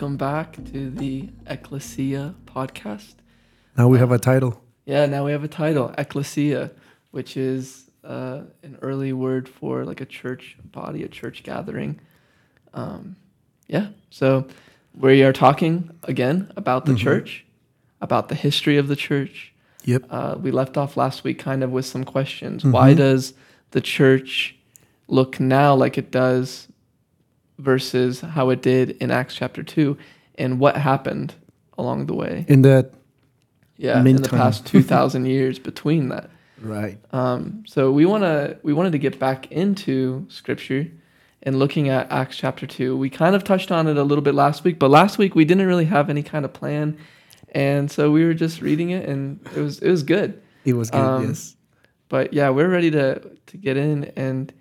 welcome back to the Ecclesia podcast. Now we have a title. Yeah, now we have a title, Ecclesia, which is uh, an early word for like a church body, a church gathering. Um, yeah, so we are talking again about the Mhm. church, about the history of the church. Yep. Uh, we left off last week kind of with some questions. Why Mhm. does the church look now like it does versus how it did in Acts chapter 2? And what happened along the way? In that, Yeah, in the past 2,000 years between that. right. Um, so we want to we wanted to get back into scripture and looking at Acts chapter 2. We kind of touched on it a little bit last week, but last week we didn't really have any kind of plan. And so we were just reading it and it was it was good. It was good. Um, yes. But yeah, we're ready to to get in and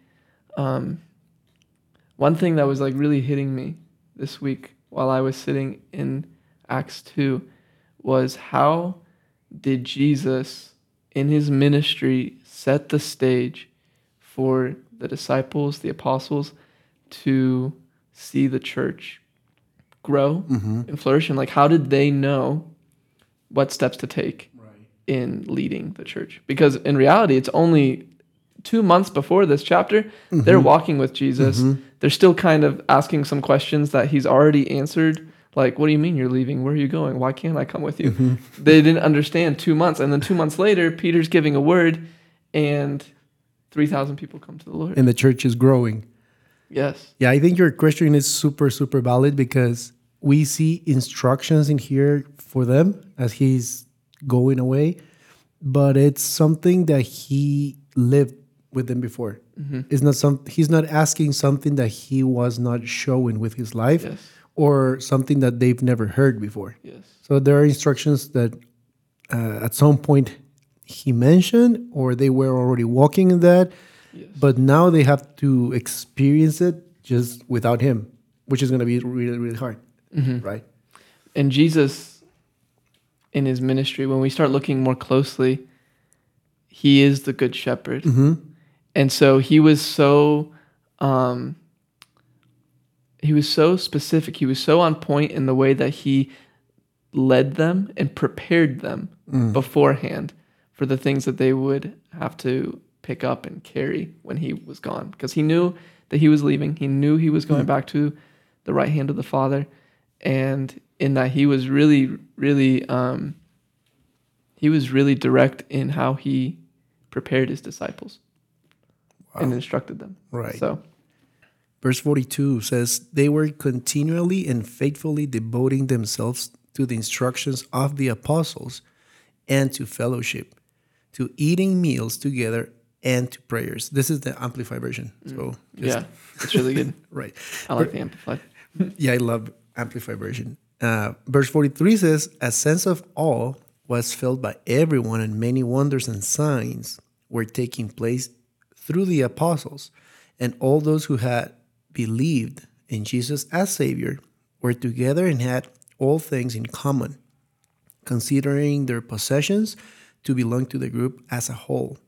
um one thing that was like really hitting me this week while I was sitting in Acts 2 was how did Jesus in his ministry set the stage for the disciples, the apostles to see the church grow Mm-hmm. and flourish and like how did they know what steps to take Right. in leading the church because in reality it's only two months before this chapter they're walking with jesus Mhm. They're still kind of asking some questions that he's already answered. Like what do you mean you're leaving? Where are you going? Why can't i come with you? Mm-hmm. they didn't understand two months and then two months later peter's giving a word and 3000 people come to the lord. And the church is growing. yes. Yeah, I think your question is super, super valid because we see instructions in here for them as he's going away, but it's something that he lived with them before. hmm It's not some. He's not asking something that he was not showing with his life yes or something that they've never heard before. yes So there are instructions that uh, at some point he mentioned, or they were already walking in that, yes but now they have to experience it just without him, which is going to be really, really hard, Mhm. right? and Jesus in his ministry, when we start looking more closely, he is the good shepherd. Mm-hmm. And so he was so um he was so specific. He was so on point in the way that he led them and prepared them Mm. beforehand for the things that they would have to pick up and carry when he was gone because he knew that he was leaving. He knew he was going Mm. back to the right hand of the Father and in that he was really really um he was really direct in how he prepared his disciples and instructed them. Right. So, Verse 42 says, They were continually and faithfully devoting themselves to the instructions of the apostles and to fellowship, to eating meals together and to prayers. This is the Amplified version. So, just- yeah, it's really good. right. I like the amplified. Yeah, I love Amplified version. Uh, verse 43 says, A sense of awe was felt by everyone, and many wonders and signs were taking place through the apostles. And all those who had believed in Jesus as Savior were together and had all things in common, considering their possessions to belong to the group as a whole.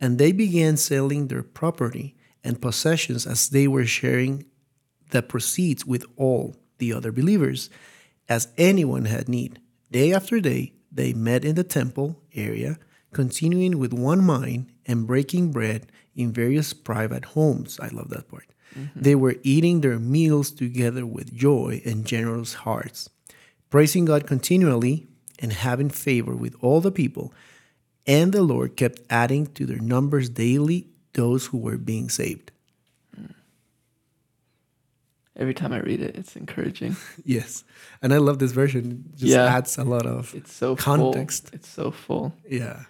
And they began selling their property and possessions as they were sharing the proceeds with all the other believers, as anyone had need. Day after day, they met in the temple area, continuing with one mind and breaking bread in various private homes. I love that part. They were eating their meals together with joy and generous hearts, praising God continually and having favor with all the people. And the Lord kept adding to their numbers daily those who were being saved. Every time I read it, it's encouraging. Yes. And I love this version. It just Yeah. adds a lot of It's so Context. Full. It's so full. yeah.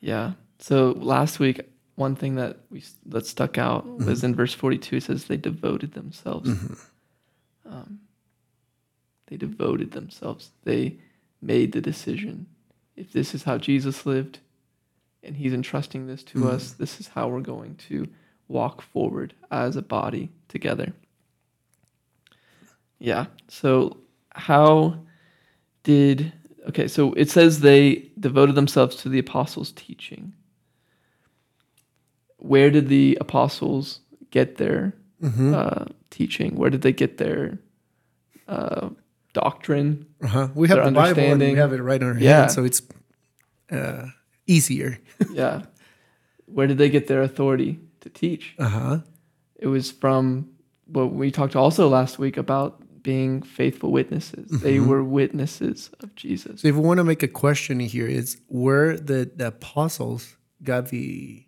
Yeah. So last week, one thing that we that stuck out mm-hmm. was in verse forty-two. It says they devoted themselves. Mm-hmm. Um, they devoted themselves. They made the decision. If this is how Jesus lived, and He's entrusting this to mm-hmm. us, this is how we're going to walk forward as a body together. Yeah. So how did okay, so it says they devoted themselves to the apostles' teaching. Where did the apostles get their Mhm. uh, teaching? Where did they get their uh, doctrine. Uh-huh. We have the Bible and we have it right on our Yeah. hand, so it's uh, easier. yeah. Where did they get their authority to teach? Uh huh. It was from what we talked also last week about being faithful witnesses. They were witnesses of Jesus. So if we want to make a question here, is where the, the apostles got the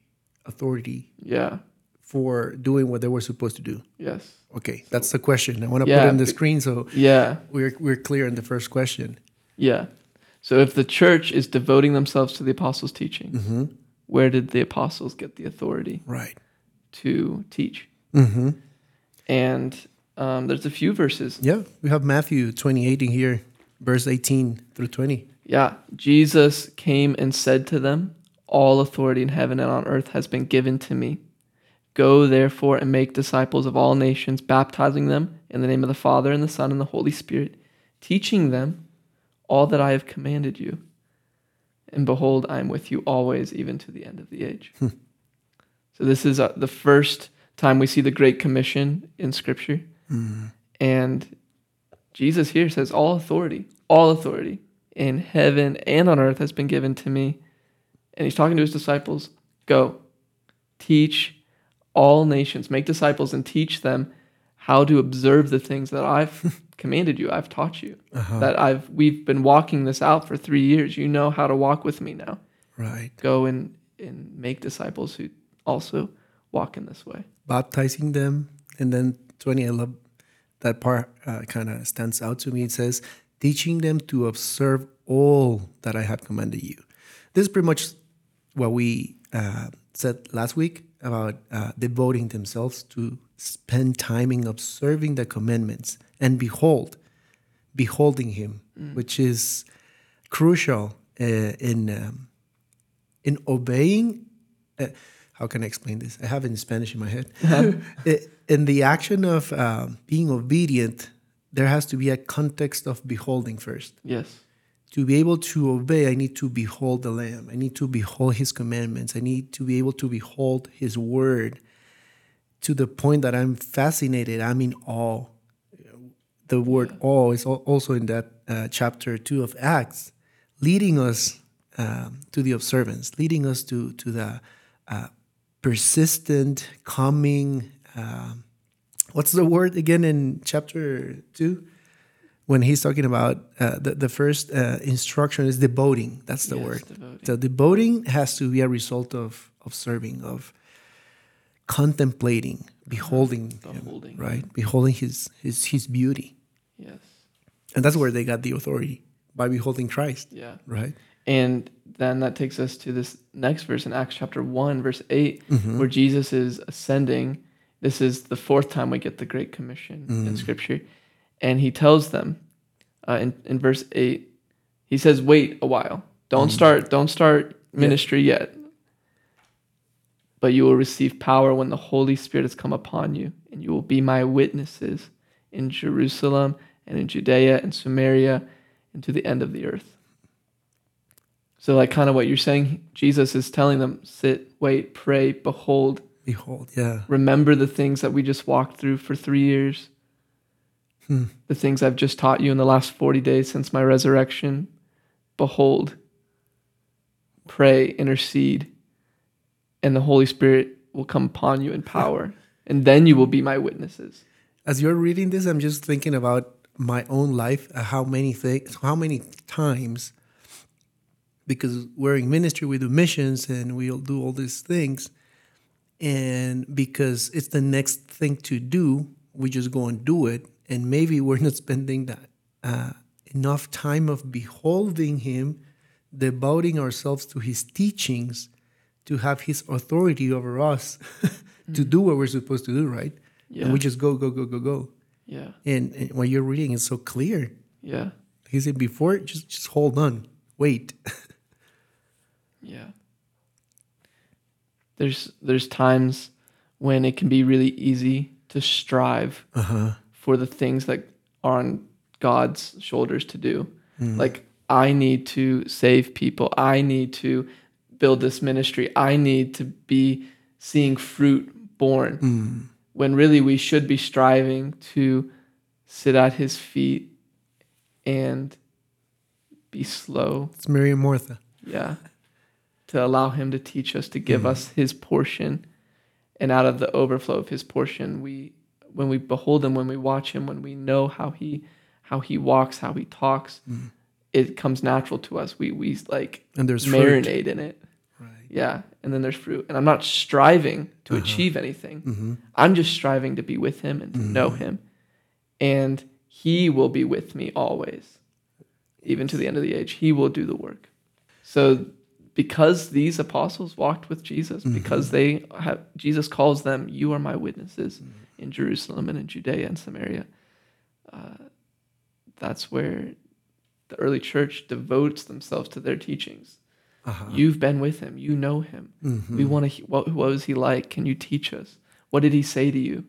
authority Yeah. for doing what they were supposed to do? Yes. Okay, that's the question. I want to put Yeah, it on the screen so Yeah. we're we're clear on the first question. Yeah. So if the church is devoting themselves to the apostles' teaching, Mm-hmm. where did the apostles get the authority Right. to teach? Mm-hmm. And um, there's a few verses. Yeah, we have Matthew 28 in here, verse 18 through 20. Yeah. Jesus came and said to them, All authority in heaven and on earth has been given to me. Go therefore and make disciples of all nations, baptizing them in the name of the Father and the Son and the Holy Spirit, teaching them all that I have commanded you. And behold, I am with you always, even to the end of the age. so, this is uh, the first time we see the Great Commission in Scripture. And Jesus here says, All authority, all authority in heaven and on earth has been given to me. And he's talking to his disciples Go, teach all nations, make disciples, and teach them how to observe the things that I've commanded you, I've taught you. That I've we've been walking this out for three years. You know how to walk with me now. Right. Go and, and make disciples who also walk in this way. Baptizing them. And then 20, I love that part, uh, kind of stands out to me. It says, teaching them to observe all that I have commanded you. This is pretty much what we uh, said last week about uh, devoting themselves to spend time in observing the commandments and behold, beholding Him, which is crucial uh, in um, in obeying. Uh, how can I explain this? I have it in Spanish in my head. In the action of um, being obedient, there has to be a context of beholding first Yes. To be able to obey, I need to behold the Lamb. I need to behold His commandments. I need to be able to behold His word to the point that I'm fascinated. I'm in awe. The word awe is also in that uh, chapter two of Acts, leading us um, to the observance, leading us to to the uh, persistent, coming. um what's the word again in chapter two? When he's talking about uh, the, the first uh, instruction is devoting that's the Yes, word devoting. so devoting has to be a result of of serving of contemplating beholding him, Beholding. right beholding his his his beauty Yes. and that's where they got the authority by beholding christ Yeah. right And then that takes us to this next verse in Acts chapter 1, verse 8, where Jesus is ascending. This is the fourth time we get the Great Commission in Scripture. And he tells them uh, in, in verse 8, he says, Wait a while. Don't start, don't start ministry yet. But you will receive power when the Holy Spirit has come upon you, and you will be my witnesses in Jerusalem and in Judea and Samaria and to the end of the earth. So, like, kind of what you're saying, Jesus is telling them sit, wait, pray, behold, behold yeah remember the things that we just walked through for three years, the things I've just taught you in the last 40 days since my resurrection. Behold, pray, intercede, and the Holy Spirit will come upon you in power, and then you will be my witnesses. as you're reading this i'm just thinking about my own life uh, how many things how many times because we're in ministry we do missions and we'll do all these things and because it's the next thing to do we just go and do it and maybe we're not spending that uh, enough time of beholding him devoting ourselves to his teachings to have his authority over us to do what we're supposed to do right? Yeah. and we just go go go go go. Yeah, and, and what you're reading is so clear. Yeah, he said before just just hold on. Wait. Yeah. There's there's times when it can be really easy to strive uh-huh for the things that are on God's shoulders to do. Mm. Like I need to save people. I need to build this ministry. I need to be seeing fruit borne. Mm. When really we should be striving to sit at his feet and be slow. It's Mary and Martha. Yeah. To allow him to teach us, to give Mhm. us his portion. And out of the overflow of his portion, we when we behold him, when we watch him, when we know how he how he walks, how he talks, Mhm. it comes natural to us. We we like And there's fruit. in it. Right. Yeah. And then there's fruit. And I'm not striving to Uh-huh. achieve anything. hmm I'm just striving to be with him and to know Mhm. him. And he will be with me always, even to the end of the age. He will do the work. So, because these apostles walked with Jesus, Mhm. because they have, Jesus calls them, You are my witnesses Mm-hmm. In Jerusalem and in Judea and Samaria. Uh, that's where the early church devotes themselves to their teachings. Uh-huh. You've been with him, you know him. Mhm. We want to. What, what was he like? Can you teach us? What did he say to you?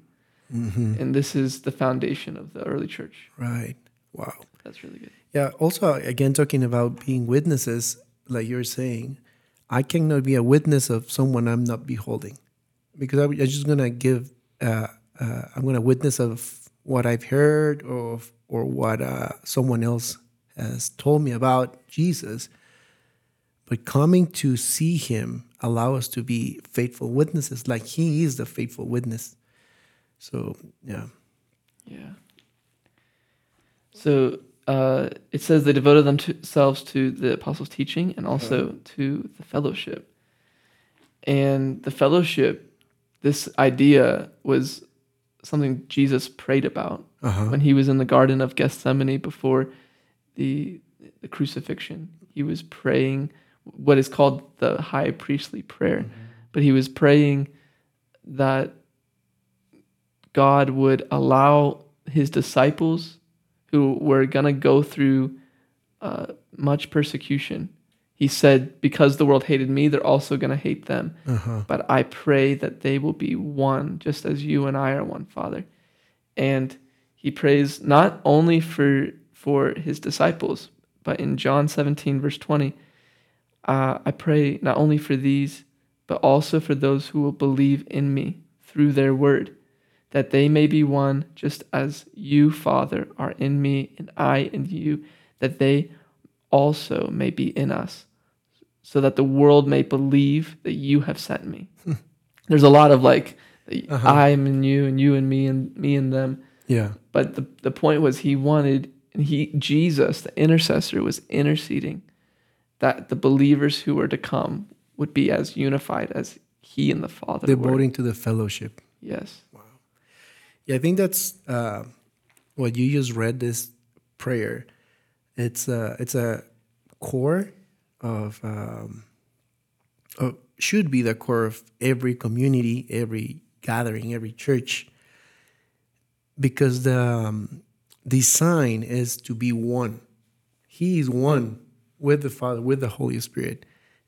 Mhm. And this is the foundation of the early church. Right. Wow. That's really good. Yeah. Also, again, talking about being witnesses, like you're saying, I cannot be a witness of someone I'm not beholding, because I'm just gonna give. Uh, uh, I'm gonna witness of what I've heard or or what uh, someone else has told me about Jesus. But coming to see Him allow us to be faithful witnesses, like He is the faithful witness. So yeah. Yeah. So uh, it says they devoted themselves to the apostles' teaching and also to the fellowship. And the fellowship, this idea was something Jesus prayed about Uh huh. when he was in the Garden of Gethsemane before the, the crucifixion. He was praying what is called the high priestly prayer, but he was praying that God would allow his disciples who were going to go through uh, much persecution. He said, Because the world hated me, they're also going to hate them. Uh huh. But I pray that they will be one, just as you and I are one, Father. And he prays not only for for his disciples, but in John 17, verse 20, uh, I pray not only for these, but also for those who will believe in me through their word, that they may be one, just as you, Father, are in me and I in you, that they also may be in us, so that the world may believe that you have sent me. There's a lot of like, Uh-huh. I'm in you and you and me and me and them. Yeah. But the, the point was he wanted he Jesus, the intercessor, was interceding that the believers who were to come would be as unified as he and the Father were. Devoting to the fellowship. Yes. Wow. Yeah, I think that's uh, what you just read. This prayer, it's a it's a core of, um, should be the core of every community, every gathering, every church, because the um, design is to be one. He is one with the Father, with the Holy Spirit.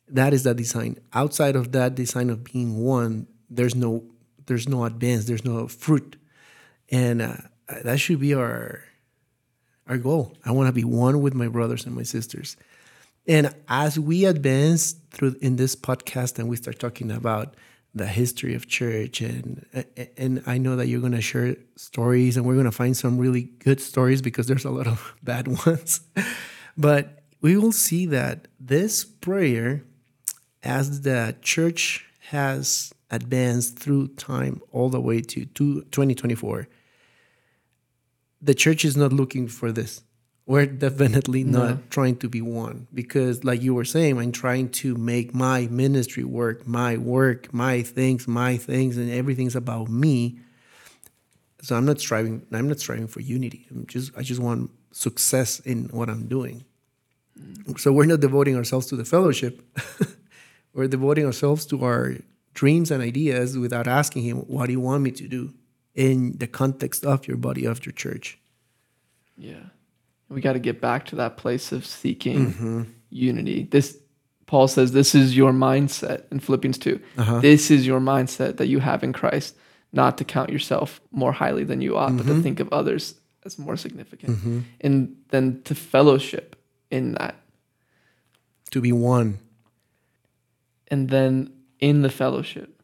That is the design. Outside of that design of being one, there's no there's no advance, there's no fruit and uh, that should be our our goal. I want to be one with my brothers and my sisters. And as we advance through in this podcast and we start talking about the history of church and and I know that you're going to share stories and we're going to find some really good stories because there's a lot of bad ones. but we will see that this prayer as the church has advanced through time all the way to 2024 the church is not looking for this. We're definitely not No. trying to be one because, like you were saying, I'm trying to make my ministry work, my work, my things, my things, and everything's about me. So I'm not striving. I'm not striving for unity. I'm just. I just want success in what I'm doing. Mm. So we're not devoting ourselves to the fellowship. we're devoting ourselves to our dreams and ideas without asking Him, "What do you want me to do?" In the context of your body of your church. Yeah. We got to get back to that place of seeking mm-hmm. unity. This Paul says this is your mindset in Philippians 2. Uh-huh. This is your mindset that you have in Christ, not to count yourself more highly than you ought, but to mm-hmm. think of others as more significant. Mm-hmm. And then to fellowship in that. To be one. And then in the fellowship,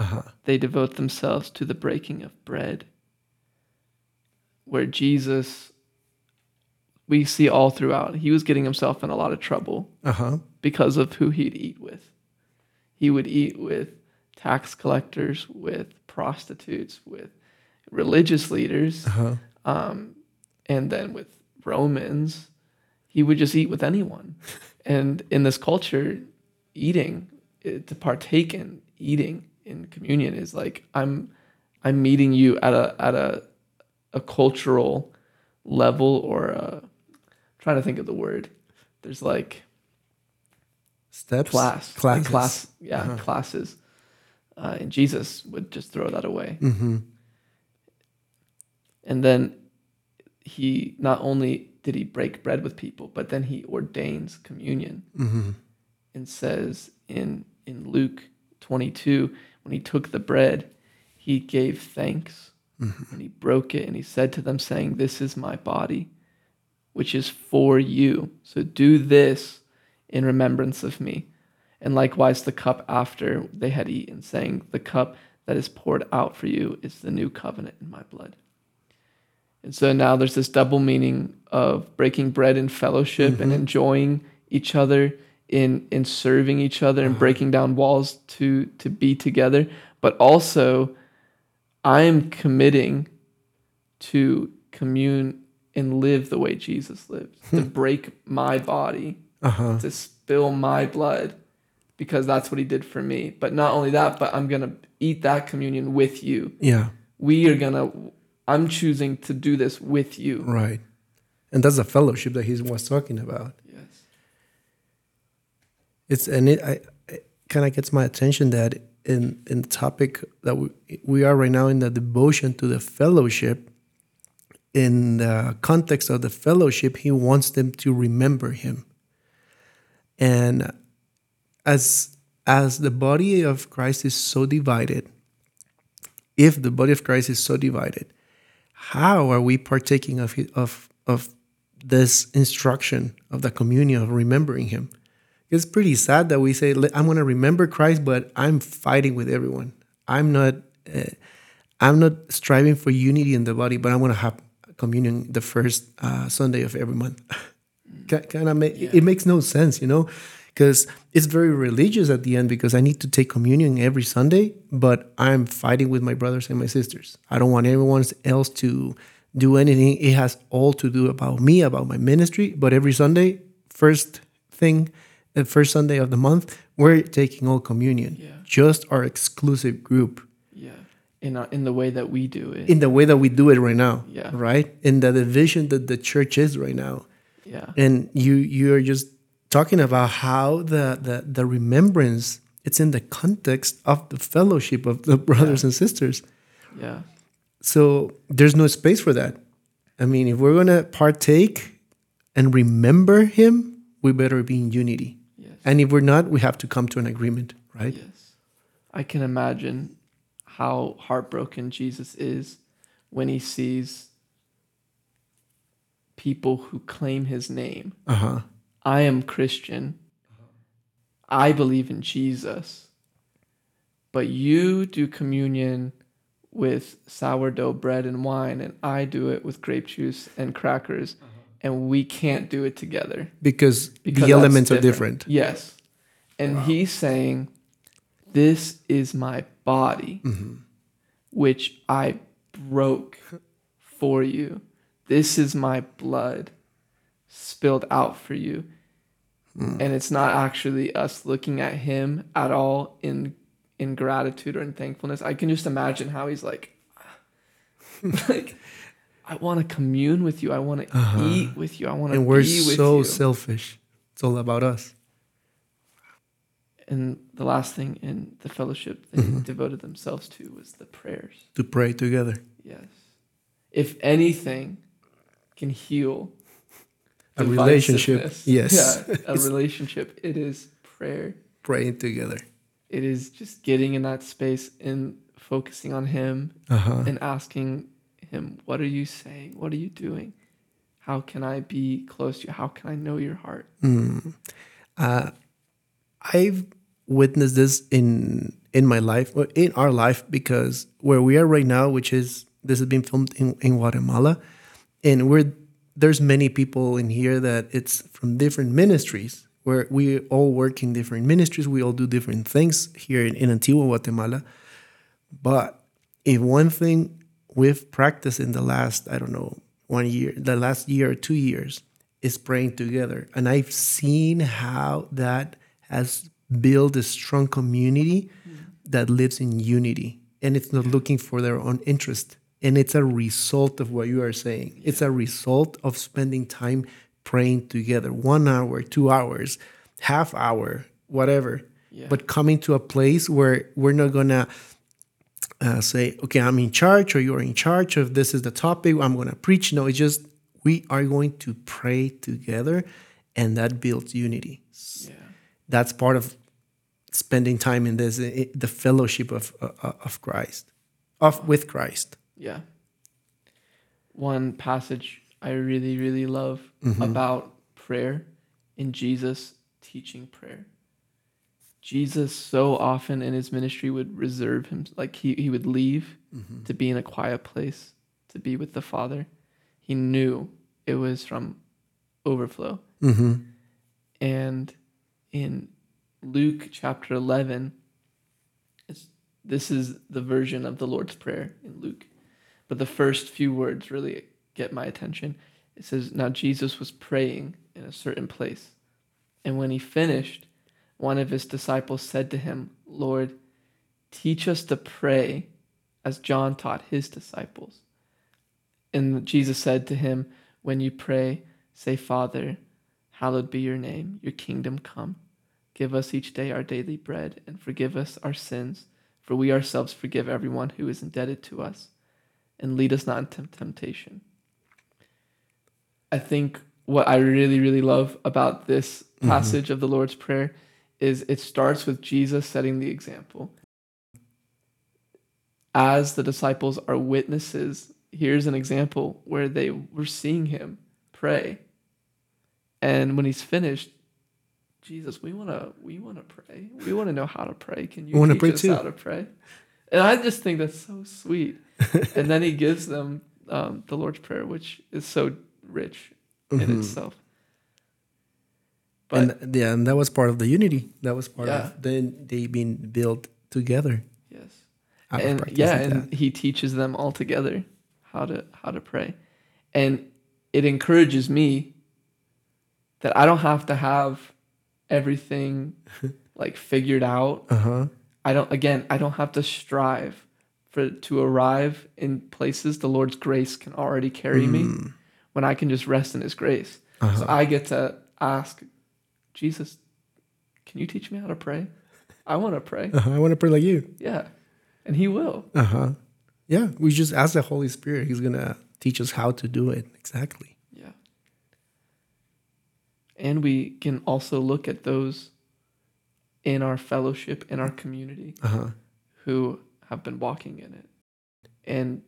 Uh-huh. they devote themselves to the breaking of bread, where Jesus we see all throughout. He was getting himself in a lot of trouble Uh huh. because of who he'd eat with. He would eat with tax collectors, with prostitutes, with religious leaders, Uh-huh. um, and then with Romans. He would just eat with anyone. and in this culture, eating, to partake in eating in communion is like I'm I'm meeting you at a at a a cultural level or a, trying to think of the word. There's like Steps. class, Classes. class, yeah, Uh-huh. classes. Uh, and Jesus would just throw that away. Mm-hmm. And then he not only did he break bread with people, but then he ordains communion Mm-hmm. and says in in Luke 22 when he took the bread, he gave thanks mm-hmm. and he broke it and he said to them saying, "This is my body, which is for you. So do this in remembrance of me." And likewise the cup after they had eaten, saying, "The cup that is poured out for you is the new covenant in my blood." And so now there's this double meaning of breaking bread in fellowship and mm-hmm. enjoying each other in in serving each other and breaking down walls to to be together, but also I'm committing to commune and live the way Jesus lived, to break my body, Uh-huh. to spill my blood because that's what he did for me. But not only that, but I'm going to eat that communion with you. Yeah. We are going to I'm choosing to do this with you. Right. And that's the fellowship that he was talking about. It's and it, I, it kind of gets my attention that in in the topic that we we are right now in the devotion to the fellowship. In the context of the fellowship, he wants them to remember him. And as as the body of Christ is so divided, if the body of Christ is so divided, how are we partaking of of of this instruction of the communion of remembering him? It's pretty sad that we say I'm going to remember Christ, but I'm fighting with everyone. I'm not uh, I'm not striving for unity in the body, but I'm going to have communion the first uh, Sunday of every month. kind of make it makes no sense, you know, because it's very religious at the end. Because I need to take communion every Sunday, but I'm fighting with my brothers and my sisters. I don't want everyone else to do anything. It has all to do about me, about my ministry. But every Sunday, first thing, the first Sunday of the month, we're taking all communion. Yeah. Just our exclusive group Yeah. In our, in the way that we do it. in the way that we do it right now. Yeah. Right? In the division that the church is right now. yeah. And you you're just talking about how the the, the remembrance it's in the context of the fellowship of the brothers and sisters. Yeah. So there's no space for that. I mean, if we're gonna partake and remember him, we better be in unity. And if we're not, we have to come to an agreement, right? Yes. I can imagine how heartbroken Jesus is when he sees people who claim his name. Uh-huh. I am Christian. I believe in Jesus. But you do communion with sourdough bread and wine, and I do it with grape juice and crackers, and we can't do it together. Because, because the that's elements are different. Yes. And he's saying, This is my body, Mm-hmm. which I broke for you. This is my blood spilled out for you. Mm. And it's not actually us looking at him at all in in gratitude or in thankfulness. I can just imagine how he's like, like, I want to commune with you. I want to eat with you. I want to Uh-huh. And we're so you. selfish. It's all about us. and the last thing in the fellowship they Mm-hmm. devoted themselves to was the prayers. To pray together. Yes. If anything can heal A relationship, yes. Yeah, a relationship, it is prayer. Praying together. It is just getting in that space and focusing on him Uh-huh. and asking him, What are you saying? What are you doing? How can I be close to you? How can I know your heart? Uh, I've witnessed this in in my life, or in our life, because where we are right now, which is this is being filmed in, in Guatemala, and we're there's many people in here that it's from different ministries where we all work in different ministries. We all do different things here in, in Antigua, Guatemala. But if one thing we've practiced in the last, I don't know, one year, the last year or two years, is praying together. And I've seen how that has built a strong community mm-hmm. that lives in unity and it's not looking for their own interest. And it's a result of what you are saying. It's a result of spending time praying together one hour, two hours, half hour, whatever. Yeah. But coming to a place where we're not going to uh, say, okay, I'm in charge or you're in charge of this is the topic, I'm going to preach. No, it's just we are going to pray together and that builds unity. Yeah. That's part of spending time in this, the fellowship of, uh, of Christ, of with Christ. Yeah. One passage I really, really love about prayer in Jesus teaching prayer. Jesus so often in his ministry would reserve him, like he, he would leave to be in a quiet place, to be with the Father. He knew it was from overflow. Mm-hmm. And in Luke chapter 11, it's, this is the version of the Lord's Prayer in Luke. But the first few words really get my attention. It says, Now Jesus was praying in a certain place. And when he finished, one of his disciples said to him, Lord, teach us to pray as John taught his disciples. And Jesus said to him, When you pray, say, Father, hallowed be your name, your kingdom come. Give us each day our daily bread, and forgive us our sins, for we ourselves forgive everyone who is indebted to us. And lead us not into temptation. I think what I really, really love about this mm-hmm. passage of the Lord's Prayer is it starts with Jesus setting the example. As the disciples are witnesses, here's an example where they were seeing him pray. And when he's finished, Jesus, we want to we want to pray. We want to know how to pray. Can you teach pray us too. how to pray? And I just think that's so sweet. and then he gives them um, the Lord's Prayer, which is so rich in Mhm. itself. But and yeah, and that was part of the unity. That was part Yeah. of then they being built together. yes, and yeah, that. and he teaches them all together how to how to pray, and it encourages me that I don't have to have everything like figured out. uh huh. I don't again, I don't have to strive for to arrive in places the Lord's grace can already carry me Mm. when I can just rest in his grace. Uh-huh. So I get to ask Jesus, can you teach me how to pray? I want to pray. Uh-huh. I want to pray like you. Yeah. And he will. Uh huh. Yeah, we just ask the Holy Spirit. He's gonna teach us how to do it exactly. Yeah. And we can also look at those in our fellowship, in our community, Uh huh. who have been walking in it and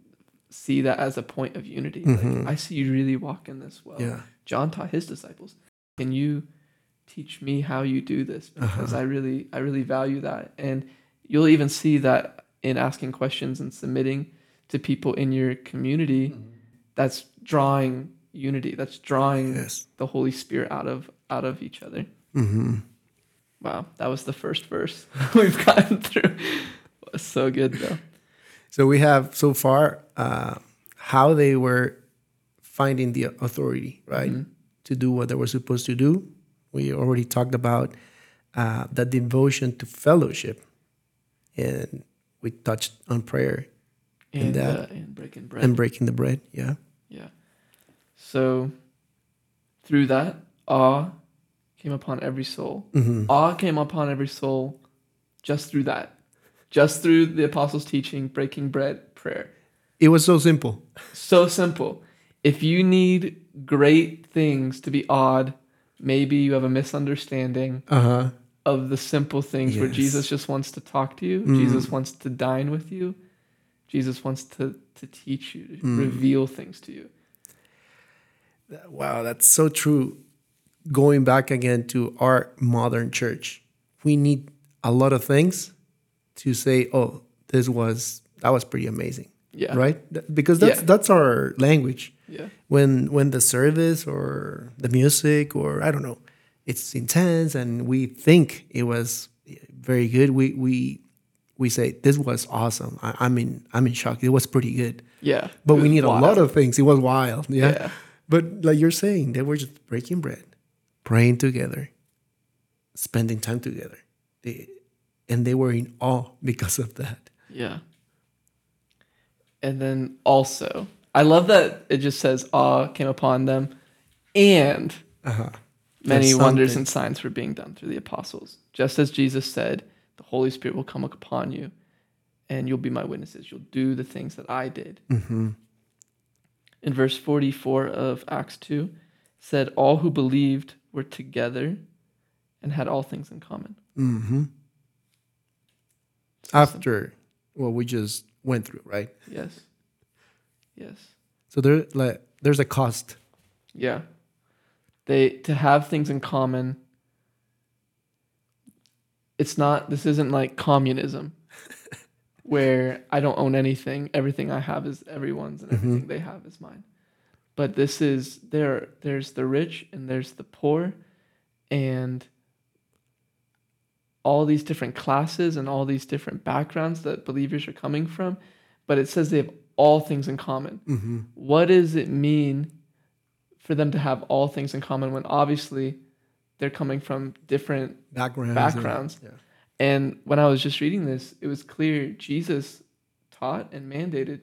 see that as a point of unity. Mhm. Like, I see you really walk in this well. Yeah. John taught his disciples. Can you teach me how you do this? Because Uh-huh. I really, I really value that. And you'll even see that in asking questions and submitting to people in your community. Mm-hmm. That's drawing unity. That's drawing Yes. the Holy Spirit out of out of each other. Mm-hmm. Wow, that was the first verse we've gotten through. So good though. So we have so far uh, how they were finding the authority, right, Mhm. to do what they were supposed to do. We already talked about uh, the devotion to fellowship, and we touched on prayer And And that- uh, and breaking bread. and breaking the bread. Yeah. Yeah. So through that, awe came upon every soul. hmm Awe came upon every soul just through that. Just through the apostles' teaching, breaking bread, prayer. It was so simple. So simple. If you need great things to be awed, maybe you have a misunderstanding Uh huh. of the simple things where Jesus just wants to talk to you. Mm. Jesus wants to dine with you. Jesus wants to, to teach you, to Mm. reveal things to you. Wow, that's so true. Going back again to our modern church, we need a lot of things to say, oh, this was, that was pretty amazing. Yeah. right? Because that's Yeah. that's our language. Yeah. When when the service or the music or I don't know, it's intense and we think it was eh, very good. We we we say this was awesome. I, in I'm in shock. It was pretty good. Yeah. But we need a lot of things. It was wild. Yeah. Yeah. But like you're saying, they were just breaking bread, praying together, spending time together. They, and they were in awe because of that. Yeah. And then also, I love that it just says awe came upon them and Uh-huh. many wonders and signs were being done through the apostles. Just as Jesus said, the Holy Spirit will come upon you and you'll be my witnesses. You'll do the things that I did. Mm-hmm. In verse 44 of Acts 2, said, All who believed were together and had all things in common. Mm-hmm. After what we just went through, right? Yes. Yes. So there, like, there's a cost. Yeah. They to have things in common. It's not this isn't like communism where I don't own anything, everything I have is everyone's and mm-hmm. everything they have is mine. But this is there there's the rich and there's the poor and all these different classes and all these different backgrounds that believers are coming from, but it says they have all things in common Mm-hmm. what does it mean for them to have all things in common when obviously they're coming from different Backgrounds. and- yeah. and when i was just reading this it was clear jesus taught and mandated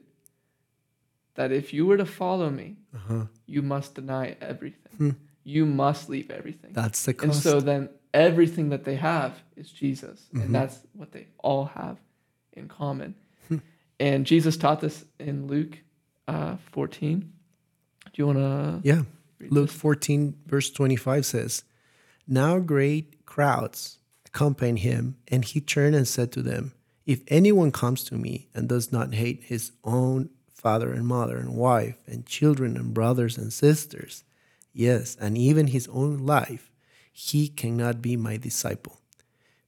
that if you were to follow me Uh-huh. you must deny everything Hmm. you must leave everything That's the cost. and so then everything that they have is jesus Mhm. and that's what they all have in common Hmm. and jesus taught this in luke uh, 14 do you want to yeah. Luke 14, verse 25 says, Now great crowds accompanied him, and he turned and said to them, If anyone comes to me and does not hate his own father and mother and wife and children and brothers and sisters, yes, and even his own life, he cannot be my disciple.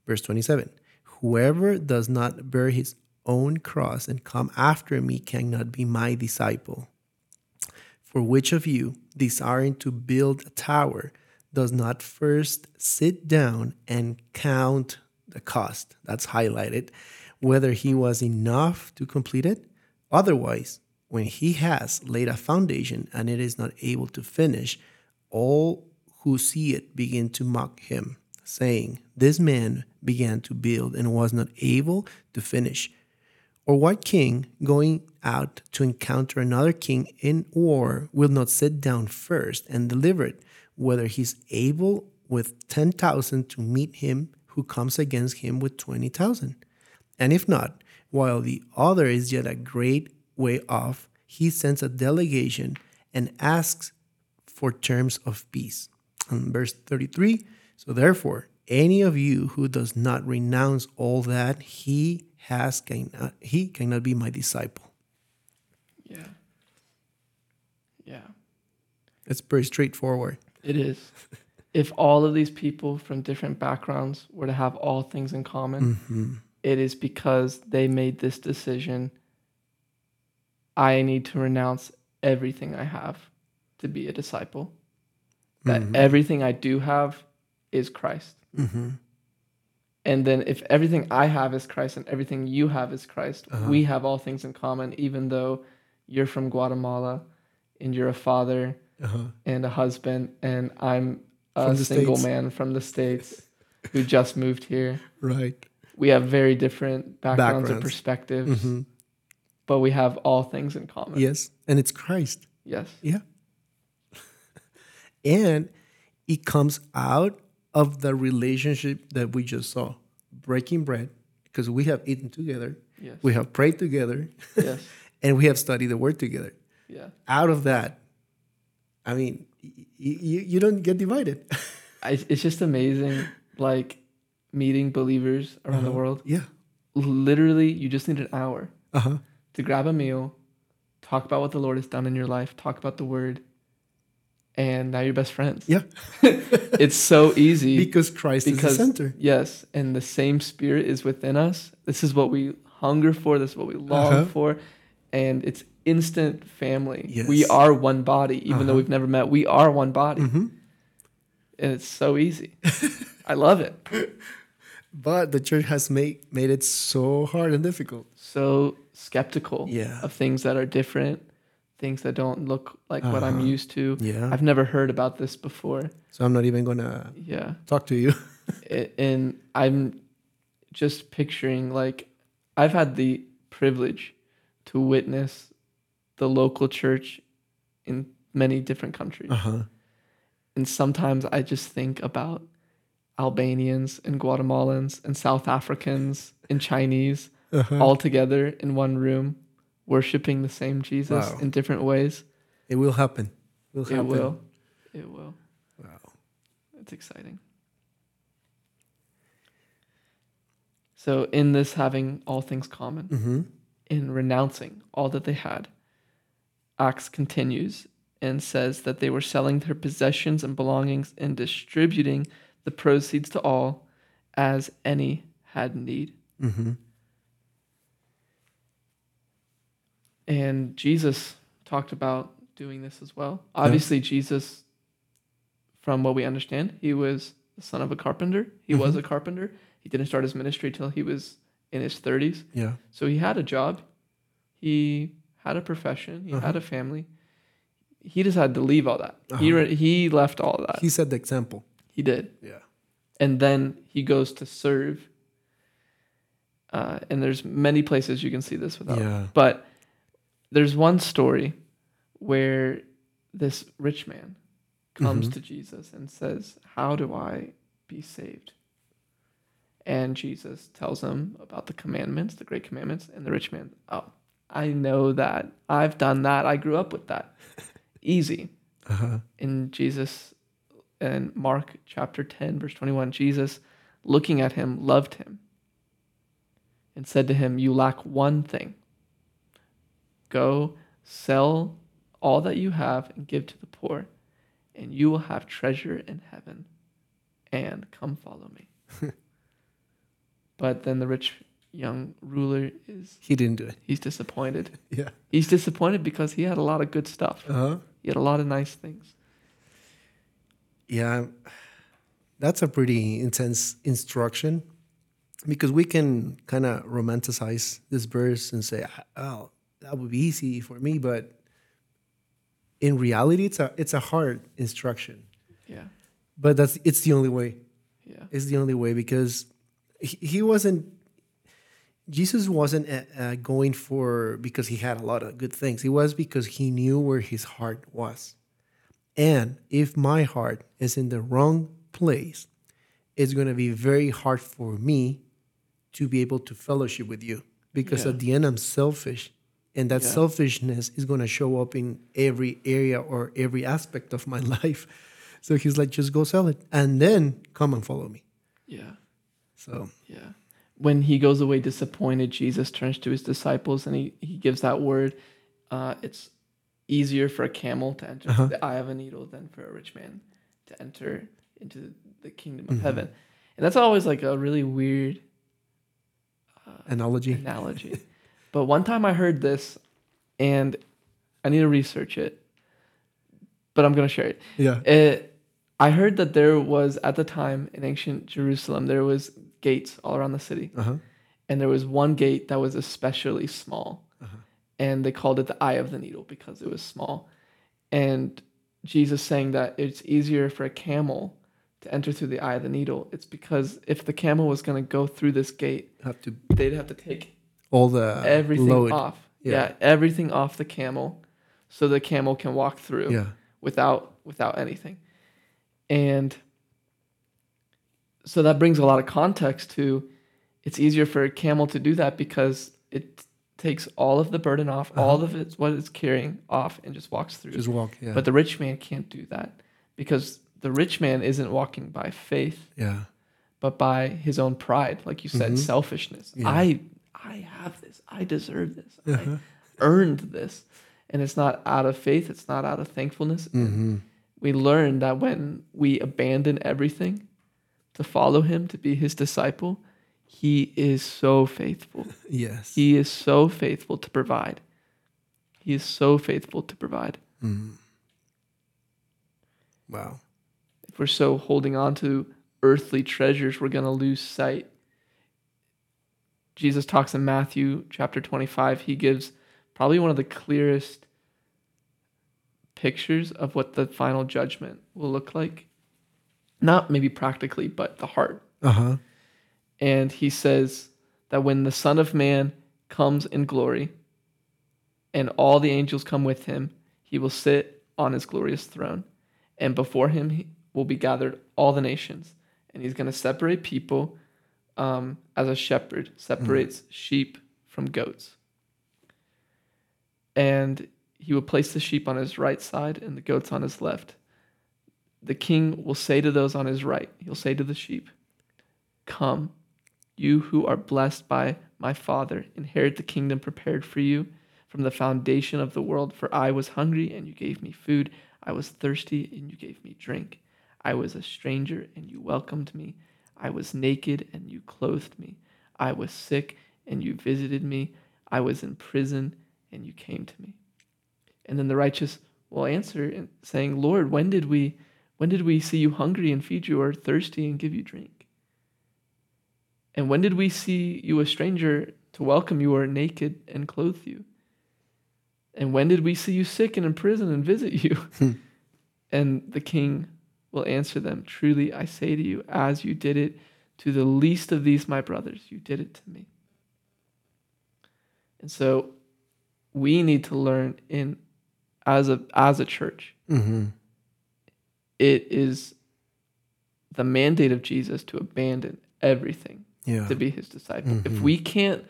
Verse 27 Whoever does not bear his own cross and come after me cannot be my disciple. For which of you, desiring to build a tower, does not first sit down and count the cost? That's highlighted, whether he was enough to complete it. Otherwise, when he has laid a foundation and it is not able to finish, all who see it begin to mock him, saying, This man began to build and was not able to finish. Or what king going out to encounter another king in war will not sit down first and deliver it, whether he's able with 10,000 to meet him who comes against him with 20,000? And if not, while the other is yet a great way off, he sends a delegation and asks for terms of peace. And verse 33 So therefore, any of you who does not renounce all that he has cannot, he cannot be my disciple. yeah yeah It's pretty straightforward. It is. if all of these people from different backgrounds were to have all things in common, Mhm. it is because they made this decision. I need to renounce everything I have to be a disciple. That Mhm. everything I do have is Christ. Mhm. And then if everything I have is Christ and everything you have is Christ, Uh-huh. we have all things in common, even though you're from Guatemala and you're a father Uh-huh. and a husband, and I'm a single States. man from the States who just moved here. Right. We have very different backgrounds, and Backgrounds. perspectives, Mhm. but we have all things in common. Yes. And it's Christ. Yes. Yeah. And it comes out of the relationship that we just saw breaking bread, because we have eaten together, Yes. we have prayed together, yes. and we have studied the word together. Yeah. Out of that, I mean, you, you don't get divided. I, it's just amazing, like meeting believers around the Uh-huh. world. yeah. Literally, you just need an hour Uh huh. to grab a meal, talk about what the Lord has done in your life, talk about the word, and now you're best friends. Yeah. It's so easy. Because Christ because is the center. yes and the same spirit is within us this is what we hunger for this is what we long Uh-huh. for and it's instant family. Yes. We are one body, even though Uh-huh. we've never met. We are one body, Mhm. and it's so easy. I love it. But the church has made made it so hard and difficult. So skeptical Yeah. of things that are different, things that don't look like what I'm Uh-huh. used to. Yeah. I've never heard about this before. so I'm not even gonna Yeah. talk to you. I- and I'm just picturing like I've had the privilege to witness the local church in many different countries. Uh huh. And sometimes I just think about Albanians and Guatemalans and South Africans and Chinese Uh-huh. all together in one room worshiping the same Jesus Wow. in different ways. It will happen. Will It will. It will. Wow. It's exciting. So, in this having all things common, Mm-hmm. in renouncing all that they had, Acts continues and says that they were selling their possessions and belongings and distributing the proceeds to all as any had need. Mm-hmm. And Jesus talked about doing this as well. Obviously, Jesus, from what we understand, he was the son of a carpenter. He was Mhm. a carpenter. He didn't start his ministry till he was in his 30s. Yeah. So he had a job. He had a profession. He Uh-huh. had a family. He just had to leave all that. He Uh-huh. re- he left all that. He set the example. he did, Yeah. and then he goes to serve. Uh, and there's many places you can see this without. Yeah. But there's one story where this rich man comes Mhm. to Jesus and says, How do I be saved? And Jesus tells him about the commandments, the great commandments, and the rich man, Oh, I know that. I've done that. I grew up with that. Easy. Uh-huh. In Jesus, in Mark chapter 10, verse 21, Jesus, looking at him, loved him and said to him, You lack one thing. Go sell all that you have and give to the poor, and you will have treasure in heaven. And come follow me. but then the rich young ruler is He didn't do it. he's disappointed. Yeah. He's disappointed because he had a lot of good stuff. Uh-huh. He had a lot of nice things. Yeah. That's a pretty intense instruction because we can kind of romanticize this verse and say, oh, that would be easy for me. But in reality, it's a, it's a hard instruction. Yeah. But that's it's the only way. Yeah. It's the only way because he, he wasn't Jesus wasn't uh, going for because he had a lot of good things. It was because he knew where his heart was. And if my heart is in the wrong place, it's going to be very hard for me to be able to fellowship with you because Yeah. at the end I'm selfish and that Yeah. selfishness is going to show up in every area or every aspect of my life. So he's like just go sell it and then come and follow me. Yeah. So Yeah. When he goes away disappointed, Jesus turns to his disciples and he, he gives that word. Uh, it's easier for a camel to enter Uh-huh. the eye of a needle than for a rich man to enter into the kingdom of Mhm. heaven. And that's always like a really weird analogy. analogy. but one time I heard this and I need to research it, but I'm going to share it. Yeah. It, I heard that there was at the time in ancient Jerusalem there was gates all around the city, Uh-huh. and there was one gate that was especially small, Uh-huh. and they called it the eye of the needle because it was small. And Jesus saying that it's easier for a camel to enter through the eye of the needle. It's because if the camel was going to go through this gate, Have to they'd have to take all the everything load. off. Yeah. Yeah. everything off the camel, so the camel can walk through Yeah. without without anything. And so that brings a lot of context to it's easier for a camel to do that because it takes all of the burden off, all of it's what it's carrying off and just walks through. Uh-huh. Just walk. Yeah. But the rich man can't do that because the rich man isn't walking by faith, yeah. but by his own pride, like you said, Mhm. selfishness. Yeah. I I have this. I deserve this. Uh-huh. I earned this. And it's not out of faith, it's not out of thankfulness. Mm-hmm. We learn that when we abandon everything to follow him, to be his disciple, he is so faithful. Yes. He is so faithful to provide He is so faithful to provide. Mm. Wow. If we're so holding on to earthly treasures, we're going to lose sight. Jesus talks in Matthew chapter 25. He gives probably one of the clearest pictures of what the final judgment will look like. Not maybe practically, but the heart. Uh huh. And he says that when the Son of Man comes in glory and all the angels come with him, he will sit on his glorious throne. And before him will be gathered all the nations. And he's going to separate people um, as a shepherd separates mm. sheep from goats. And he will place the sheep on his right side and the goats on his left. The king will say to those on his right, he'll say to the sheep, Come, you who are blessed by my Father, inherit the kingdom prepared for you from the foundation of the world. For I was hungry, and you gave me food. I was thirsty, and you gave me drink. I was a stranger, and you welcomed me. I was naked, and you clothed me. I was sick, and you visited me. I was in prison, and you came to me. And then the righteous will answer, saying, Lord, when did we when did we see you hungry and feed you, or thirsty and give you drink? And when did we see you a stranger to welcome you, or naked and clothe you? And when did we see you sick and in prison and visit you? Hmm. and the king will answer them Truly I say to you, as you did it to the least of these my brothers, you did it to me. And so we need to learn in as a as a church. Mm-hmm. It is the mandate of Jesus to abandon everything yeah. to be his disciple. Mm-hmm. If we can't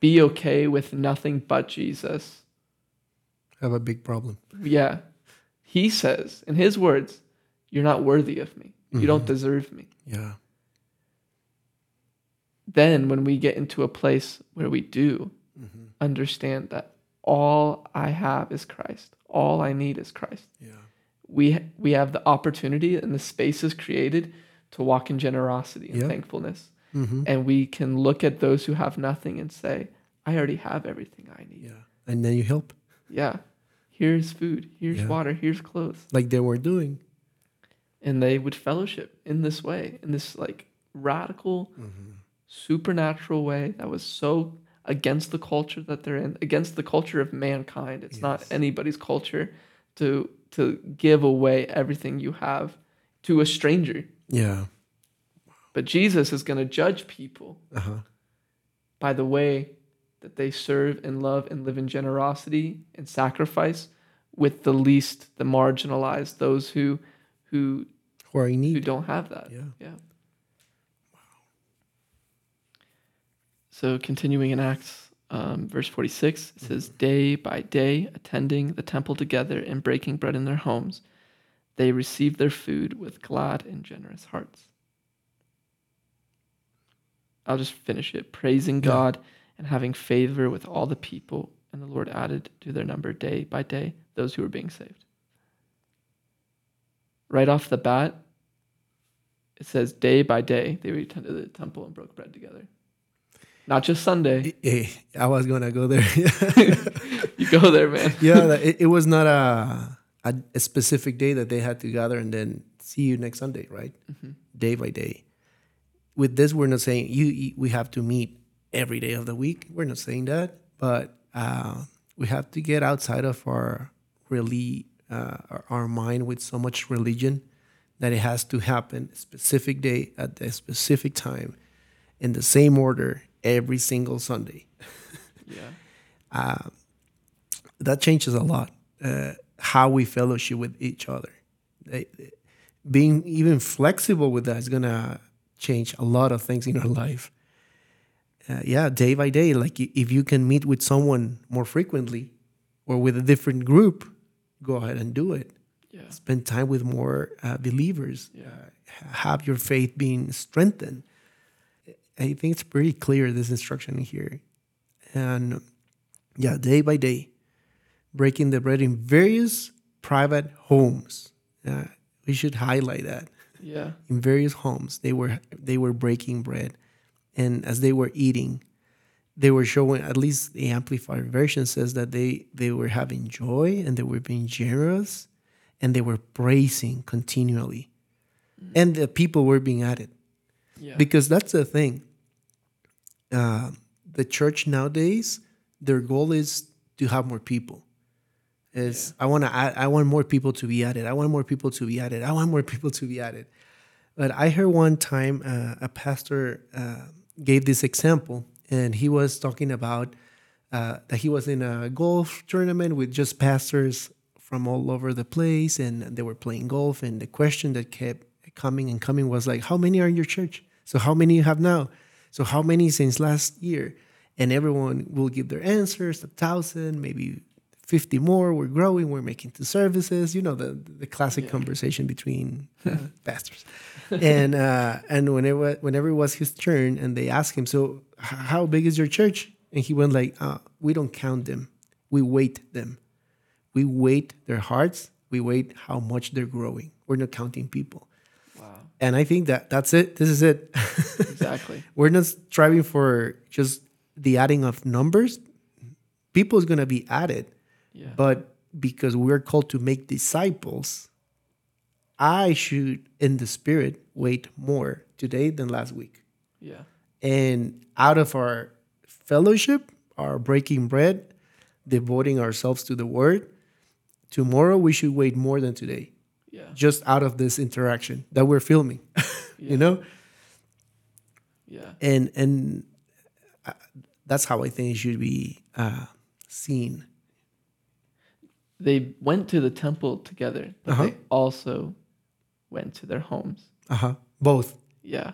be okay with nothing but Jesus, have a big problem. Yeah. He says, in his words, you're not worthy of me. You mm-hmm. don't deserve me. Yeah. Then, when we get into a place where we do mm-hmm. understand that all I have is Christ, all I need is Christ. Yeah. We we have the opportunity and the space is created to walk in generosity and thankfulness. Mm-hmm. And we can look at those who have nothing and say, I already have everything I need. Yeah. And then you help. Yeah. Here's food, here's yeah. water, here's clothes. Like they were doing. And they would fellowship in this way, in this like radical, mm-hmm. supernatural way that was so against the culture that they're in, against the culture of mankind. It's yes. not anybody's culture to to give away everything you have to a stranger. Yeah. But Jesus is going to judge people uh-huh. by the way that they serve and love and live in generosity and sacrifice with the least, the marginalized, those who who who are in need, who don't have that. Yeah. Yeah. Wow. So continuing in Acts, um, verse forty-six it says, mm-hmm. "Day by day, attending the temple together and breaking bread in their homes, they received their food with glad and generous hearts." I'll just finish it. Praising yeah. God and having favor with all the people, and the Lord added to their number day by day those who were being saved. Right off the bat, it says day by day they returned to the temple and broke bread together. Not just Sunday. I was gonna go there. you go there, man. yeah, it, it was not a, a, a specific day that they had to gather and then see you next Sunday, right? Mm-hmm. Day by day. With this, we're not saying you. We have to meet every day of the week. We're not saying that, but uh, we have to get outside of our really uh, our, mind with so much religion that it has to happen a specific day at a specific time in the same order every single Sunday. yeah, uh, that changes a lot uh, how we fellowship with each other. being even flexible with that is gonna change a lot of things in our life uh, yeah, day by day, like if you can meet with someone more frequently or with a different group, go ahead and do it. Yeah. Spend time with more uh, believers. Yeah. Uh, have your faith being strengthened. I think it's pretty clear this instruction here. And yeah, day by day, breaking the bread in various private homes. Uh, we should highlight that. Yeah. In various homes, they were they were breaking bread and as they were eating, they were showing at least the amplified version says that they they were having joy and they were being generous and they were praising continually. And the people were being added. Yeah. because that's the thing. Uh, the church nowadays their goal is to have more people. Is i want to i want more people to be added. I want more people to be added. I want more people to be added. But i heard one time uh, a pastor uh, gave this example and he was talking about uh, that he was in a golf tournament with just pastors from all over the place and they were playing golf and the question that kept coming and coming was like how many are in your church? So how many you have now? So how many since last year? And everyone will give their answers a thousand maybe 50 more we're growing we're making two services you know the the classic conversation between uh, pastors. And uh, and whenever whenever it was his turn and they asked him so how big is your church? And he went like uh, we don't count them. We weight them. We weight their hearts. We weight how much they're growing. We're not counting people. Wow. and i think that that's it. This is it. Exactly. we're not striving for just the adding of numbers. People is going to be added Yeah. but because we're called to make disciples i should in the spirit wait more today than last week yeah. and out of our fellowship our breaking bread devoting ourselves to the word tomorrow we should wait more than today Yeah. just out of this interaction that we're filming Yeah. you know Yeah. and and uh, that's how I think it should be uh, seen. They went to the temple together, but Uh-huh. they also went to their homes. Uh huh. Both. Yeah.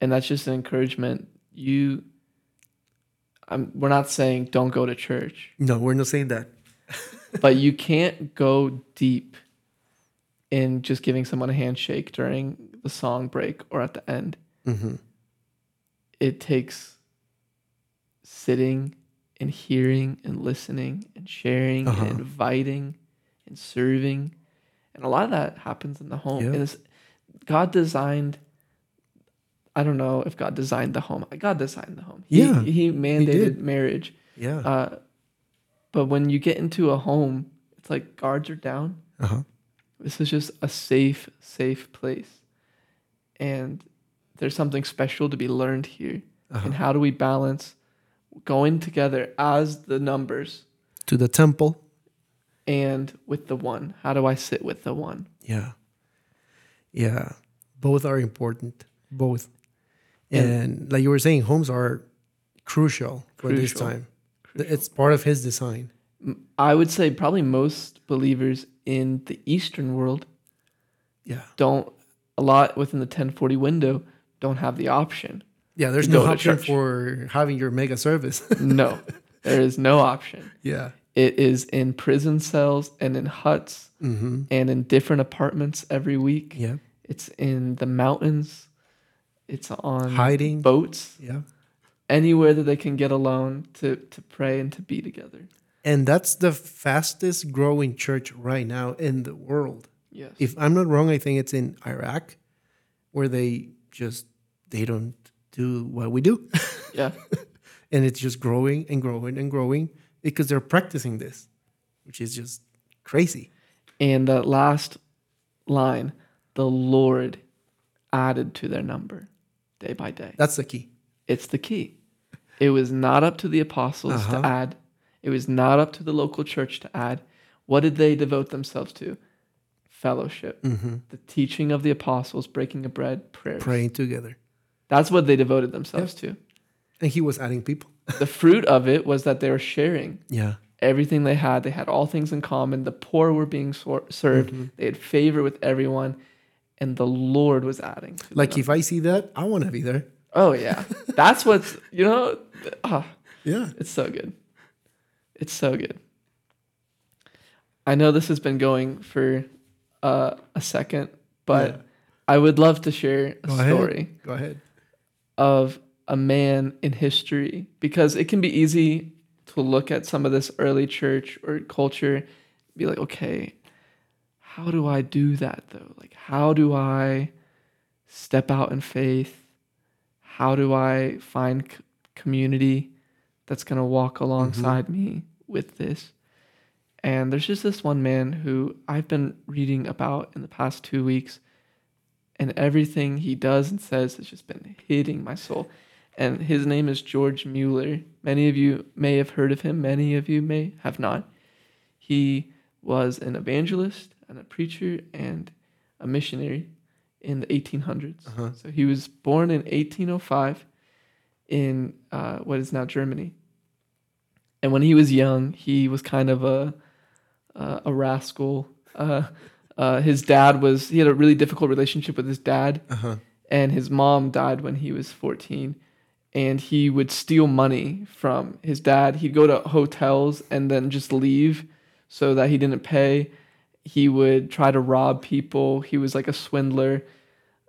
And that's just an encouragement. You I'm we're not saying don't go to church, No, we're not saying that. but you can't go deep in just giving someone a handshake during the song break or at the end. Mm-hmm. It takes sitting and hearing and listening and sharing Uh-huh. and inviting and serving. And a lot of that happens in the home. Yeah. And God designed I don't know if God designed the home. God designed the home. He, Yeah, he mandated did. marriage. Yeah. Uh, but when you get into a home, it's like guards are down. Uh huh. This is just a safe, safe place. And there's something special to be learned here. Uh-huh. And how do we balance going together as the numbers To the temple. and with the one? How do I sit with the one? Yeah. Yeah. Both are important. Both. And- And like you were saying, homes are crucial for this Crucial. time. It's part of His design. I would say probably most believers in the Eastern world Yeah. don't, a lot within the 1040 window, don't have the option. Yeah. There's no option for having your mega service. No, there is no option. yeah. It is in prison cells and in huts Mm-hmm. and in different apartments every week. Yeah. It's in the mountains. It's on Hiding. boats, Yeah. anywhere that they can get alone to, to pray and to be together. And that's the fastest growing church right now in the world. Yes. If I'm not wrong, I think it's in Iraq where they just they don't do what we do. yeah. and it's just growing and growing and growing because they're practicing this, which is just crazy. And that last line, the Lord added to their number day by day. That's the key. It's the key. It was not up to the apostles Uh-huh. to add. It was not up to the local church to add. What did they devote themselves to? Fellowship, the teaching of the apostles, breaking of bread, prayers. Praying together. That's what they devoted themselves to. And he was adding people. The fruit of it was that they were sharing Yeah. everything they had. They had all things in common. The poor were being sor- served. Mm-hmm. They had favor with everyone, and the Lord was adding. to Like them. if I see that, I want to be there. oh yeah, that's what's you know. Ah, Yeah. It's so good. It's so good. I know this has been going for uh, a second, but Yeah. I would love to share a Go ahead. story Go ahead. Of a man in history. Because it can be easy to look at some of this early church or culture be like okay how do i do that though? Like how do i step out in faith? How do i find c- community that's going to walk mm-hmm. alongside me with this. And there's just this one man who I've been reading about in the past two weeks, and everything he does and says has just been hitting my soul. And his name is George Mueller. Many of you may have heard of him, many of you may have not. He was an evangelist and a preacher and a missionary in the 1800s. Uh-huh. So he was born in 1805 in uh, what is now Germany. And when he was young, he was kind of a uh, a rascal. Uh, uh, his dad was he had a really difficult relationship with his dad, Uh-huh. and his mom died when he was 14 and he would steal money from his dad. He'd go to hotels and then just leave so that he didn't pay. He would try to rob people. He was like a swindler.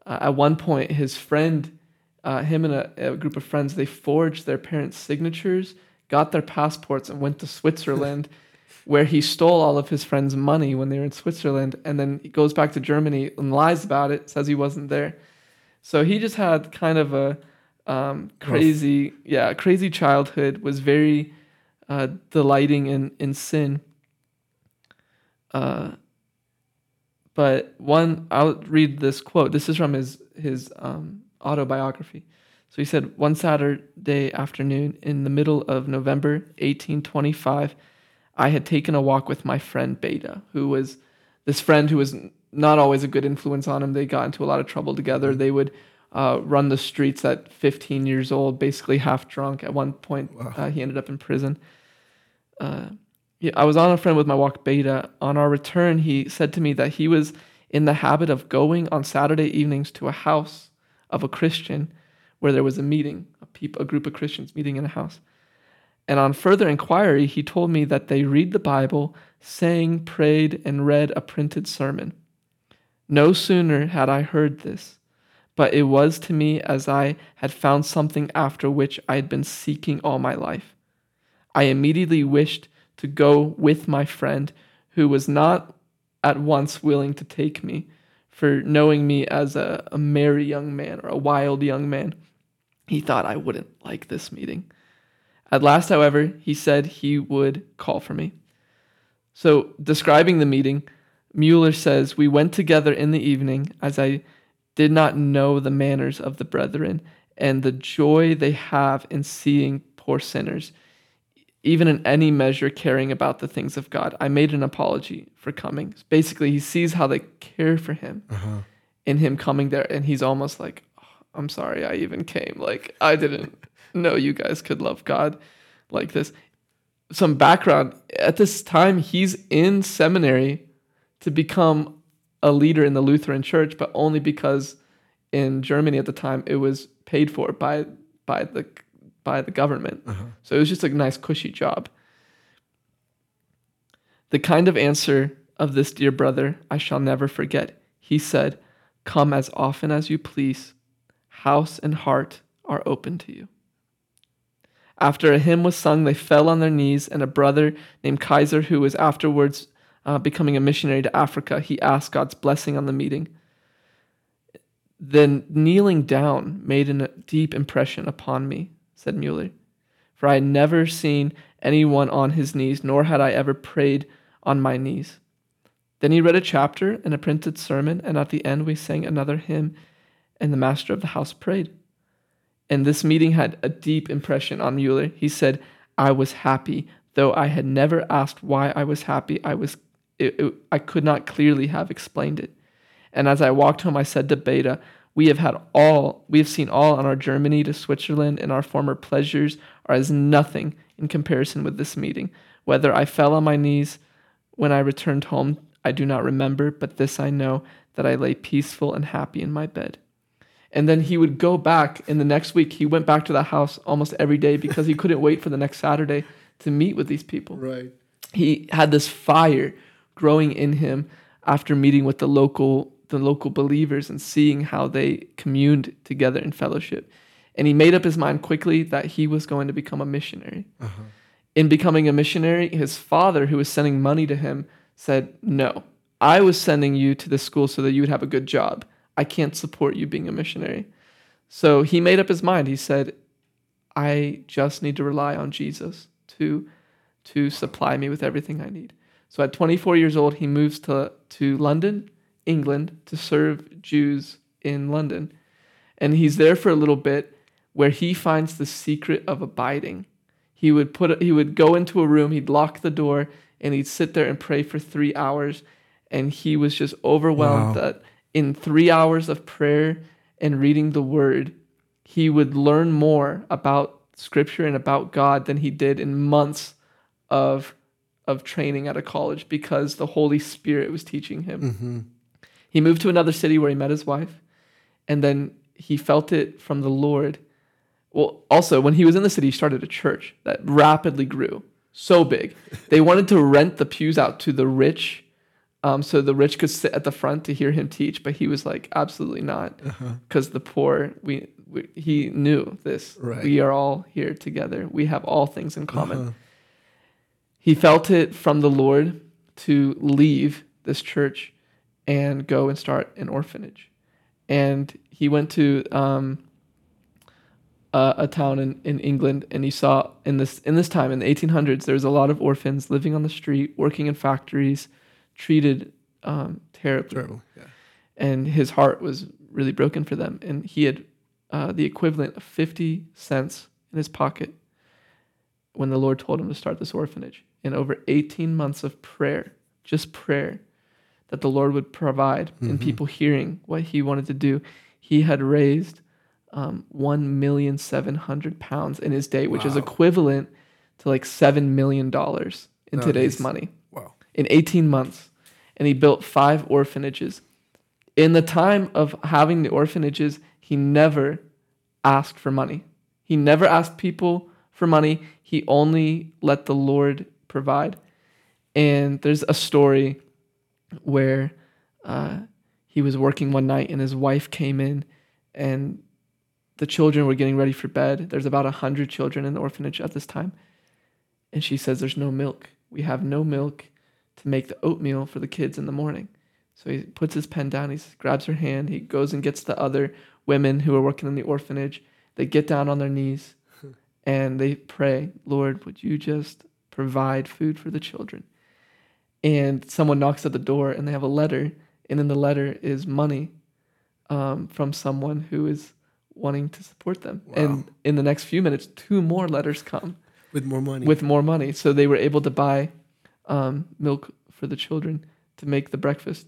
Uh, at one point his friend uh, him and a, a group of friends they forged their parents signatures got their passports and went to switzerland where he stole all of his friends money when they were in switzerland and then he goes back to germany and lies about it says he wasn't there so he just had kind of a um, crazy, yeah, crazy childhood. Was very uh, delighting in in sin. Uh, but one, I'll read this quote. This is from his his um, autobiography. So he said, one Saturday afternoon in the middle of November 1825, I had taken a walk with my friend Beta, who was this friend who was not always a good influence on him. They got into a lot of trouble together. They would uh, run the streets at 15 years old, basically half drunk. At one point, uh, he ended up in prison. Uh, yeah, I was on a friend with my walk beta. On our return, he said to me that he was in the habit of going on Saturday evenings to a house of a Christian where there was a meeting, a, peop- a group of Christians meeting in a house. And on further inquiry, he told me that they read the Bible, sang, prayed, and read a printed sermon. No sooner had I heard this, but it was to me as I had found something after which I had been seeking all my life. I immediately wished to go with my friend, who was not at once willing to take me, for knowing me as a, a merry young man or a wild young man. He thought I wouldn't like this meeting. At last, however, he said he would call for me. So, describing the meeting, Mueller says, We went together in the evening as I did not know the manners of the brethren and the joy they have in seeing poor sinners, even in any measure caring about the things of God. I made an apology for coming. Basically, he sees how they care for him Uh-huh. in him coming there, and he's almost like, "Oh, I'm sorry I even came. Like, I didn't know you guys could love God like this. Some background at this time, he's in seminary to become a leader in the Lutheran church, but only because in Germany at the time it was paid for by by the by the government. Uh-huh. So it was just a nice cushy job. The kind of answer of this dear brother I shall never forget. He said, "Come as often as you please. House and heart are open to you." After a hymn was sung, they fell on their knees, and a brother named Kayser, who was afterwards uh, becoming a missionary to Africa, he asked God's blessing on the meeting. Then kneeling down made a deep impression upon me, said Mueller, for I had never seen anyone on his knees, nor had I ever prayed on my knees. Then he read a chapter and a printed sermon, and at the end we sang another hymn, and the master of the house prayed. And this meeting had a deep impression on Mueller. He said, I was happy, though I had never asked why I was happy. I was it, it- I could not clearly have explained it. And as I walked home, I said to Beta, We have had all, we have seen all on our Germany to Switzerland, and our former pleasures are as nothing in comparison with this meeting. Whether I fell on my knees when I returned home, I do not remember, but this I know that I lay peaceful and happy in my bed. And then he would go back in the next week. He went back to the house almost every day because he couldn't wait for the next Saturday to meet with these people Right. he had this fire growing in him after meeting with the local the local believers and seeing how they communed together in fellowship and he made up his mind quickly that he was going to become a missionary Uh-huh. in becoming a missionary his father who was sending money to him said no i was sending you to this school so that you would have a good job i can't support you being a missionary so he made up his mind he said I just need to rely on Jesus to to supply me with everything I need. So at 24 years old, he moves to to London, England, to serve Jews in London, and he's there for a little bit, where he finds the secret of abiding. He would put he would go into a room, he'd lock the door, and he'd sit there and pray for three hours, and he was just overwhelmed Wow. that in three hours of prayer and reading the Word, he would learn more about Scripture and about God than he did in months of of training at a college because the Holy Spirit was teaching him. Mm-hmm. He moved to another city where he met his wife, and then he felt it from the Lord. Well, also, when he was in the city, he started a church that rapidly grew so big. They wanted to rent the pews out to the rich, um, so the rich could sit at the front to hear him teach, but he was like, absolutely not, Uh-huh. because the poor, we, we, he knew this. Right. We are all here together. We have all things in common Uh-huh. he felt it from the Lord to leave this church and go and start an orphanage. And he went to um, a, a town in, in England, and he saw in this in this time in the 1800s there was a lot of orphans living on the street, working in factories, treated um, terribly Terrible. Yeah. and his heart was really broken for them. And he had uh, the equivalent of 50 cents in his pocket when the Lord told him to start this orphanage. And over 18 months of prayer, just prayer, that the Lord would provide and people hearing what he wanted to do, he had raised um, 1,700 pounds in his day, which is equivalent to like $7 million in today's money Wow. In 18 months and he built five orphanages. In the time of having the orphanages, he never asked for money. He never asked people for money. He only let the Lord provide. And there's a story where uh, he was working one night and his wife came in and the children were getting ready for bed. There's about a hundred children in the orphanage at this time. And she says, There's no milk. We have no milk to make the oatmeal for the kids in the morning. So he puts his pen down, he grabs her hand, he goes and gets the other women who are working in the orphanage. They get down on their knees and they pray, Lord, would you just provide food for the children? And someone knocks at the door and they have a letter, and in the letter is money um, from someone who is wanting to support them. And in the next few minutes, two more letters come With more money. with more money. So they were able to buy um, milk for the children to make the breakfast.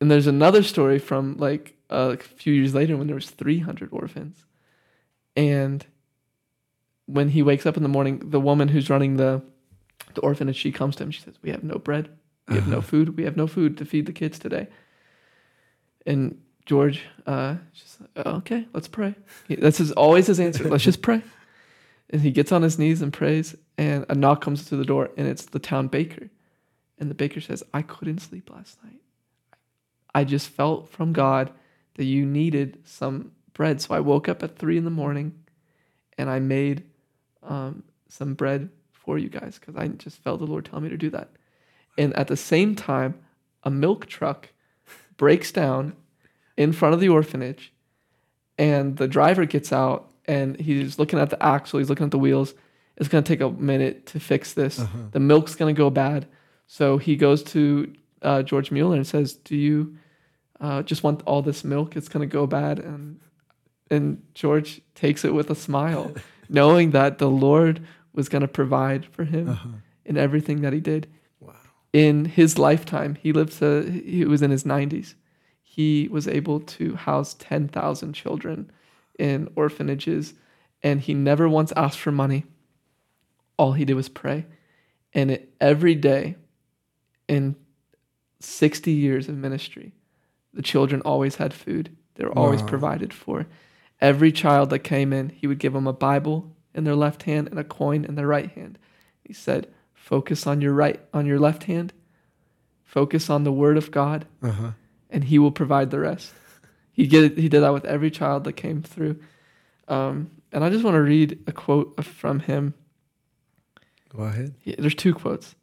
And there's another story from like a few years later when there was 300 orphans. And when he wakes up in the morning, the woman who's running the the orphanage, she comes to him. She says, "We have no bread. We have no food. We have no food to feed the kids today." And George, uh, just "Oh, okay, let's pray. He, that's his always his answer. Let's just pray. And he gets on his knees and prays, and a knock comes to the door, and it's the town baker. And the baker says, I couldn't sleep last night. I just felt from God that you needed some bread. So I woke up at three in the morning and I made um, some bread for you guys because I just felt the Lord tell me to do that. And at the same time, a milk truck breaks down in front of the orphanage and the driver gets out and he's looking at the axle, he's looking at the wheels. It's going to take a minute to fix this. The milk's going to go bad. So he goes to uh, George Mueller and says, "Do you uh, just want all this milk? It's going to go bad." And and George takes it with a smile, knowing that the Lord was going to provide for him in everything that he did. Wow. In his lifetime, he lived to he was in his 90s. He was able to house 10,000 children in orphanages and he never once asked for money. All he did was pray. And it, every day in 60 years of ministry, the children always had food. They were always Wow. provided for. Every child that came in, he would give them a Bible in their left hand and a coin in their right hand. He said, "Focus on your right on your left hand. Focus on the word of God, Uh huh. and he will provide the rest." He did he did that with every child that came through. Um, and I just want to read a quote from him. Go ahead. He- There's two quotes.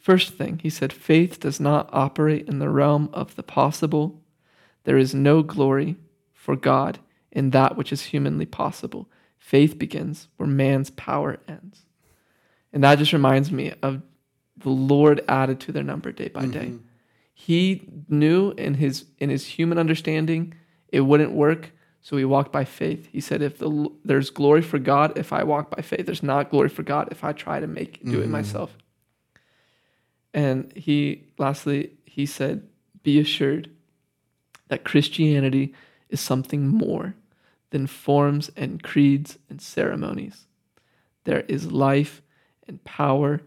First thing, he said, faith does not operate in the realm of the possible. There is no glory for God in that which is humanly possible. Faith begins where man's power ends. And that just reminds me of the Lord added to their number day by day. He knew in his in his human understanding it wouldn't work, so he walked by faith. He said, "If the, there's glory for God if I walk by faith, there's not glory for God if I try to make do it mm-hmm. myself." And he lastly he said, "Be assured that Christianity is something more than forms and creeds and ceremonies. There is life and power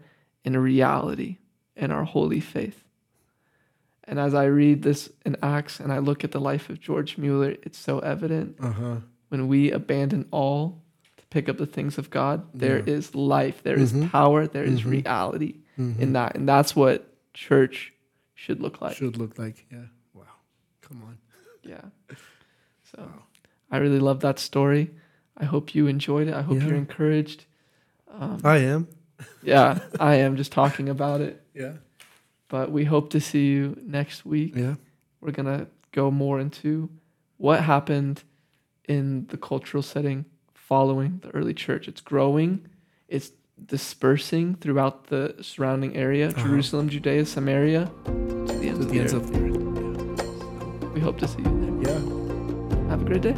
and reality in our holy faith." And as I read this in Acts and I look at the life of George Mueller, it's so evident Uh huh. when we abandon all to pick up the things of God, there is Yeah. life, there is Mhm. power, there is Mhm. reality Mhm. in that. And that's what church should look like. Should look like yeah. Wow. Come on. Yeah. So Wow. I really love that story. I hope you enjoyed it. I hope Yeah. you're encouraged. Um, I am. yeah, I am just talking about it. Yeah. But we hope to see you next week. Yeah. we're going to go more into what happened in the cultural setting following the early church. It's growing, it's dispersing throughout the surrounding area Uh-huh. Jerusalem, Judea, Samaria, to the ends To of the the ends earth. of the earth. We hope to see you there. Yeah. Have a great day.